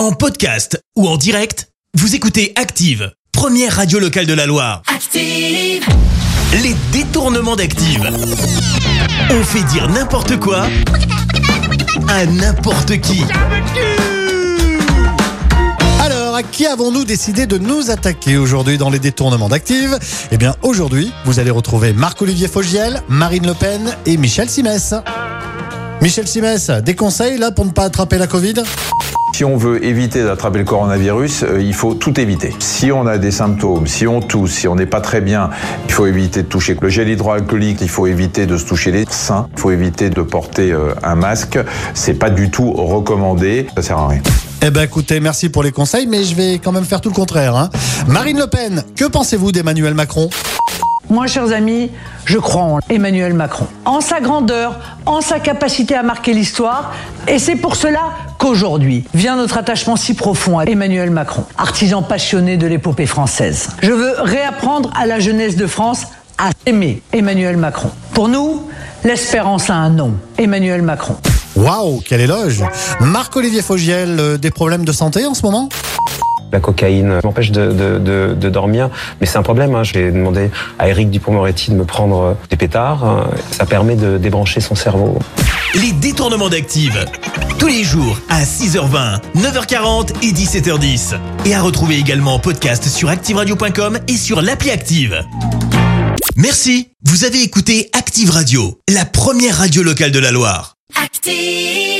En podcast ou en direct, vous écoutez Active, première radio locale de la Loire. Active, Les détournements d'Active. On fait dire n'importe quoi à n'importe qui. Alors, à qui avons-nous décidé de nous attaquer aujourd'hui dans les détournements d'Active? Eh bien, aujourd'hui, vous allez retrouver Marc-Olivier Fogiel, Marine Le Pen et Michel Simès. Michel Simès, des conseils là pour ne pas attraper la Covid? Si on veut éviter d'attraper le coronavirus, euh, il faut tout éviter. Si on a des symptômes, si on tousse, si on n'est pas très bien, il faut éviter de toucher le gel hydroalcoolique, il faut éviter de se toucher les seins, il faut éviter de porter euh, un masque. C'est pas du tout recommandé, ça sert à rien. Eh ben écoutez, merci pour les conseils, mais je vais quand même faire tout le contraire. hein. Marine Le Pen, que pensez-vous d'Emmanuel Macron? Moi, chers amis, je crois en Emmanuel Macron, en sa grandeur, en sa capacité à marquer l'histoire, et c'est pour cela qu'aujourd'hui vient notre attachement si profond à Emmanuel Macron, artisan passionné de l'épopée française. Je veux réapprendre à la jeunesse de France à aimer Emmanuel Macron. Pour nous, l'espérance a un nom, Emmanuel Macron. Waouh, quel éloge Marc-Olivier Fogiel, euh, des problèmes de santé en ce moment? La cocaïne m'empêche de, de, de, de dormir, mais c'est un problème. Hein. J'ai demandé à Eric Dupont-Moretti de me prendre euh, des pétards. hein. Ça permet de débrancher son cerveau. Les détournements d'Active. Tous les jours à 6h20, 9h40 et 17h10. Et à retrouver également en podcast sur ActiveRadio.com et sur l'appli Active. Merci. Vous avez écouté Active Radio, la première radio locale de la Loire. active.